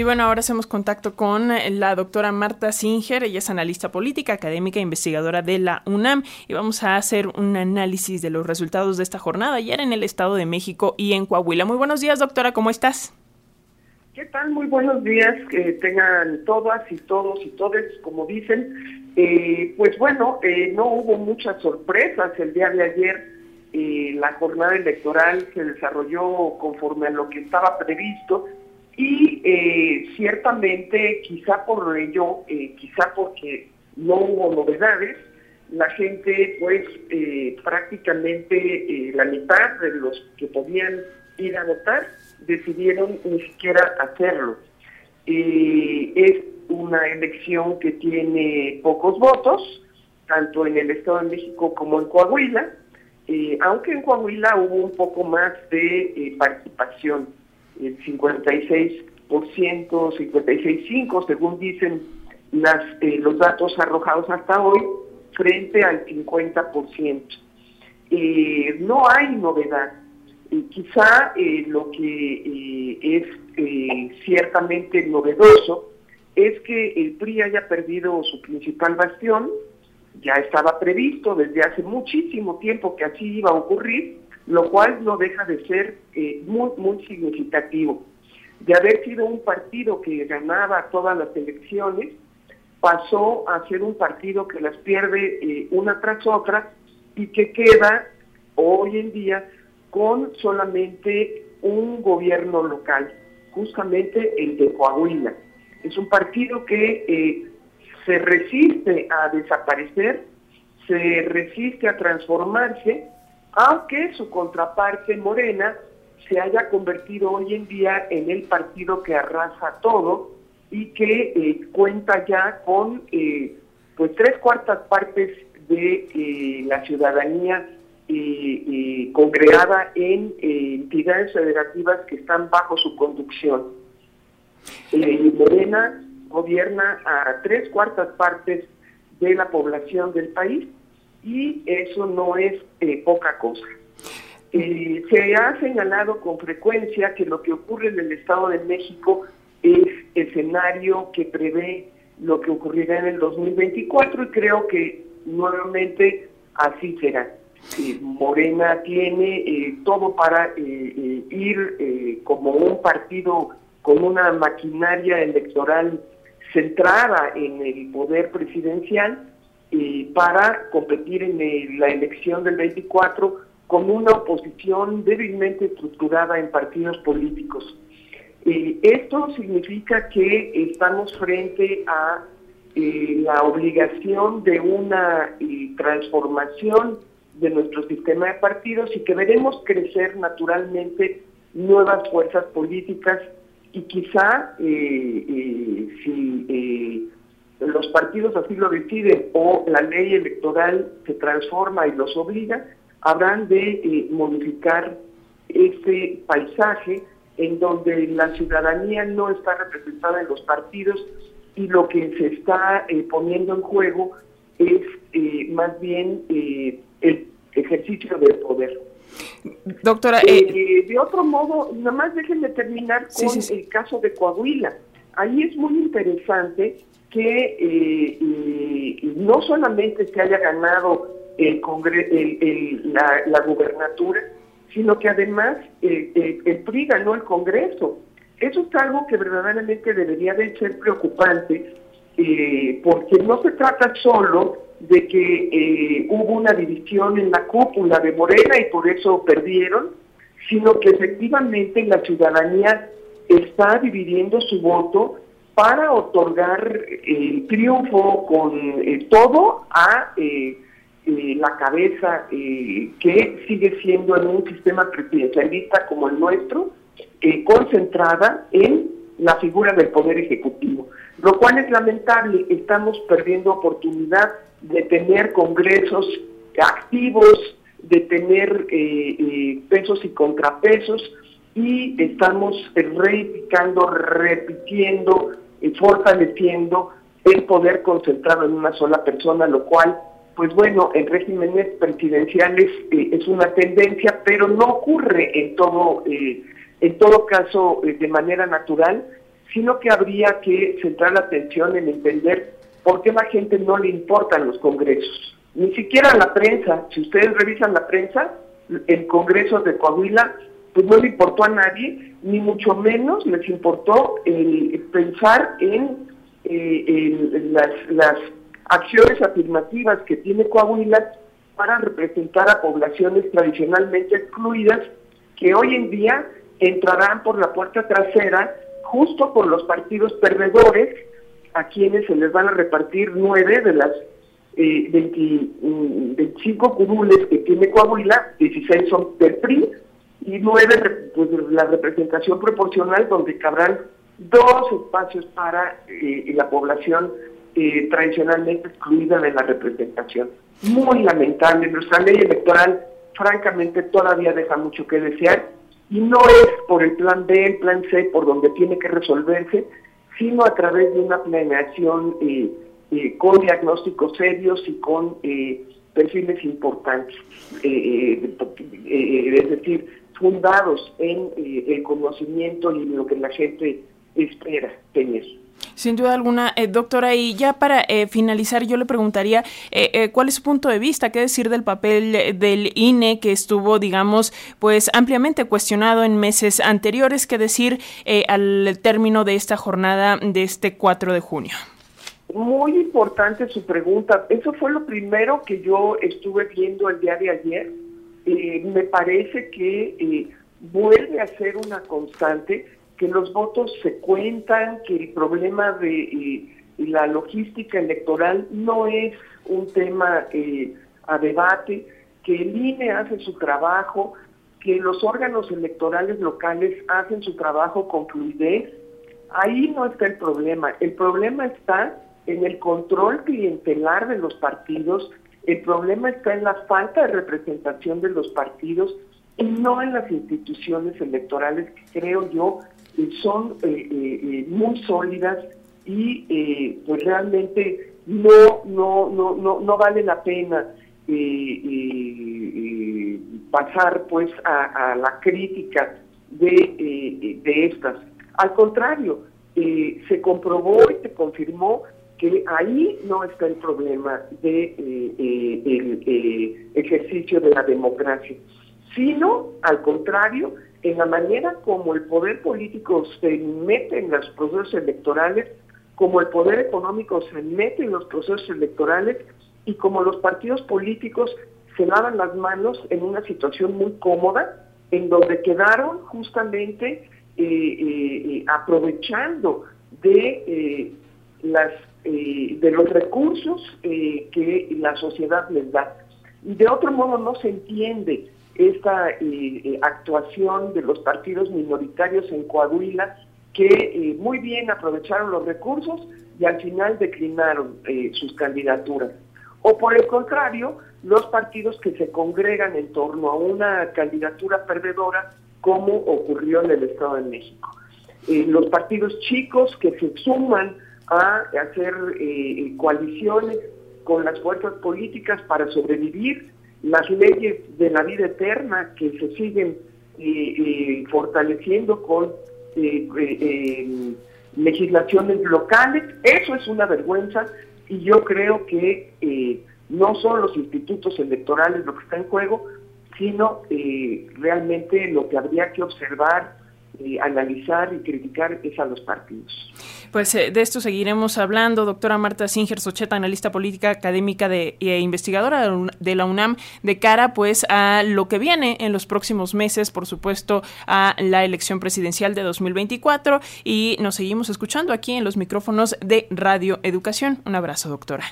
Y bueno, ahora hacemos contacto con eh, la doctora Marta Singer, ella es analista política, académica e investigadora de la UNAM y vamos a hacer un análisis de los resultados de esta jornada ayer en el Estado de México y en Coahuila. Muy buenos días, doctora, ¿cómo estás? ¿Qué tal? Muy buenos días, que tengan todas y todos y todes, como dicen. Eh, pues bueno, eh, no hubo muchas sorpresas el día de ayer. la jornada electoral se desarrolló conforme a lo que estaba previsto y eh, ciertamente, quizá por ello, eh, quizá porque no hubo novedades, la gente, pues eh, prácticamente la mitad de los que podían ir a votar decidieron ni siquiera hacerlo. es una elección que tiene pocos votos, tanto en el Estado de México como en Coahuila, aunque en Coahuila hubo un poco más de participación el 56%, 56.5% según dicen las, eh, los datos arrojados hasta hoy, frente al 50%. Eh, no hay novedad. quizá eh, lo que es ciertamente novedoso es que el PRI haya perdido su principal bastión, ya estaba previsto desde hace muchísimo tiempo que así iba a ocurrir, lo cual no deja de ser eh, muy, muy significativo. De haber sido un partido que ganaba todas las elecciones, pasó a ser un partido que las pierde eh, una tras otra y que queda hoy en día con solamente un gobierno local, justamente el de Coahuila. Es un partido que eh, se resiste a desaparecer, se resiste a transformarse aunque su contraparte Morena se haya convertido hoy en día en el partido que arrasa todo y que eh, cuenta ya con eh, pues tres cuartas partes de eh, la ciudadanía congregada en entidades federativas que están bajo su conducción. Morena gobierna a tres cuartas partes de la población del país y eso no es eh, poca cosa. Eh, se ha señalado con frecuencia que lo que ocurre en el Estado de México es escenario que prevé lo que ocurrirá en el 2024 y creo que nuevamente así será. Eh, Morena tiene todo para ir como un partido con una maquinaria electoral centrada en el poder presidencial para competir en la elección del 24 con una oposición débilmente estructurada en partidos políticos. Eh, esto significa que estamos frente a eh, la obligación de una eh, transformación de nuestro sistema de partidos y que veremos crecer naturalmente nuevas fuerzas políticas y quizá si los partidos así lo deciden o la ley electoral se transforma y los obliga, habrán de eh, modificar ese paisaje en donde la ciudadanía no está representada en los partidos y lo que se está eh, poniendo en juego es eh, más bien el ejercicio del poder. Doctora, de otro modo, nada más déjenme terminar con el caso de Coahuila. Ahí es muy interesante que eh, no solamente se haya ganado el, la, la, gubernatura, sino que además el PRI ganó el Congreso. Eso es algo que verdaderamente debería de ser preocupante, eh, porque no se trata solo de que eh, hubo una división en la cúpula de Morena y por eso perdieron, sino que efectivamente la ciudadanía está dividiendo su voto para otorgar el triunfo con eh, todo a eh, eh, la cabeza que sigue siendo en un sistema presidencialista como el nuestro, concentrada en la figura del Poder Ejecutivo, lo cual es lamentable, estamos perdiendo oportunidad de tener congresos activos, de tener pesos y contrapesos, y estamos reivindicando, repitiendo fortaleciendo el poder concentrado en una sola persona, lo cual, pues bueno, en regímenes presidenciales eh, es una tendencia, pero no ocurre en todo, eh, en todo caso eh, de manera natural, sino que habría que centrar la atención en entender por qué a la gente no le importan los congresos. Ni siquiera la prensa, si ustedes revisan la prensa, el Congreso de Coahuila, pues no le importó a nadie, ni mucho menos les importó el pensar en, eh, las, las acciones afirmativas que tiene Coahuila para representar a poblaciones tradicionalmente excluidas que hoy en día entrarán por la puerta trasera justo por los partidos perdedores a quienes se les van a repartir nueve de las eh, 25 mm, curules que tiene Coahuila, 16 son del PRI y nueve pues, la representación proporcional donde cabrán dos espacios para eh, la población eh, tradicionalmente excluida de la representación. Muy lamentable, nuestra ley electoral francamente todavía deja mucho que desear y no es por el plan B, el plan C, por donde tiene que resolverse, sino a través de una planeación eh, eh, con diagnósticos serios y con eh, perfiles importantes, es decir, fundados en el conocimiento y lo que la gente espera tener. Sin duda alguna, eh, doctora, y ya para eh, finalizar, yo le preguntaría eh, cuál es su punto de vista, qué decir del papel del INE que estuvo, digamos, pues ampliamente cuestionado en meses anteriores, qué decir al término de esta jornada de este 4 de junio. Muy importante su pregunta. Eso fue lo primero que yo estuve viendo el día de ayer. Me parece que vuelve a ser una constante que los votos se cuentan, que el problema de eh, la logística electoral no es un tema eh, a debate, que el INE hace su trabajo, que los órganos electorales locales hacen su trabajo con fluidez. Ahí no está el problema. El problema está en el control clientelar de los partidos, el problema está en la falta de representación de los partidos y no en las instituciones electorales que creo yo son eh, eh, eh, muy sólidas y pues realmente no, no, no, no, no vale la pena pasar pues a, la crítica de, de estas. Al contrario, se comprobó y se confirmó que ahí no está el problema de el ejercicio de la democracia, sino al contrario, en la manera como el poder político se mete en los procesos electorales, como el poder económico se mete en los procesos electorales y como los partidos políticos se lavan las manos en una situación muy cómoda, en donde quedaron justamente eh, eh, aprovechando de las de los recursos que la sociedad les da. De otro modo no se entiende esta eh, eh, actuación de los partidos minoritarios en Coahuila que eh, muy bien aprovecharon los recursos y al final declinaron sus candidaturas. O por el contrario, los partidos que se congregan en torno a una candidatura perdedora, como ocurrió en el Estado de México. los partidos chicos que se suman a hacer coaliciones con las fuerzas políticas para sobrevivir las leyes de la vida eterna que se siguen eh, eh, fortaleciendo con eh, legislaciones locales, eso es una vergüenza y yo creo que no son los institutos electorales lo que está en juego, sino realmente lo que habría que observar, analizar y criticar es a los partidos. Pues eh, de esto seguiremos hablando. Doctora Marta Singer Socheta, analista política, académica de, e investigadora de la UNAM, de cara pues a lo que viene en los próximos meses, por supuesto, a la elección presidencial de 2024. Y nos seguimos escuchando aquí en los micrófonos de Radio Educación. Un abrazo, doctora.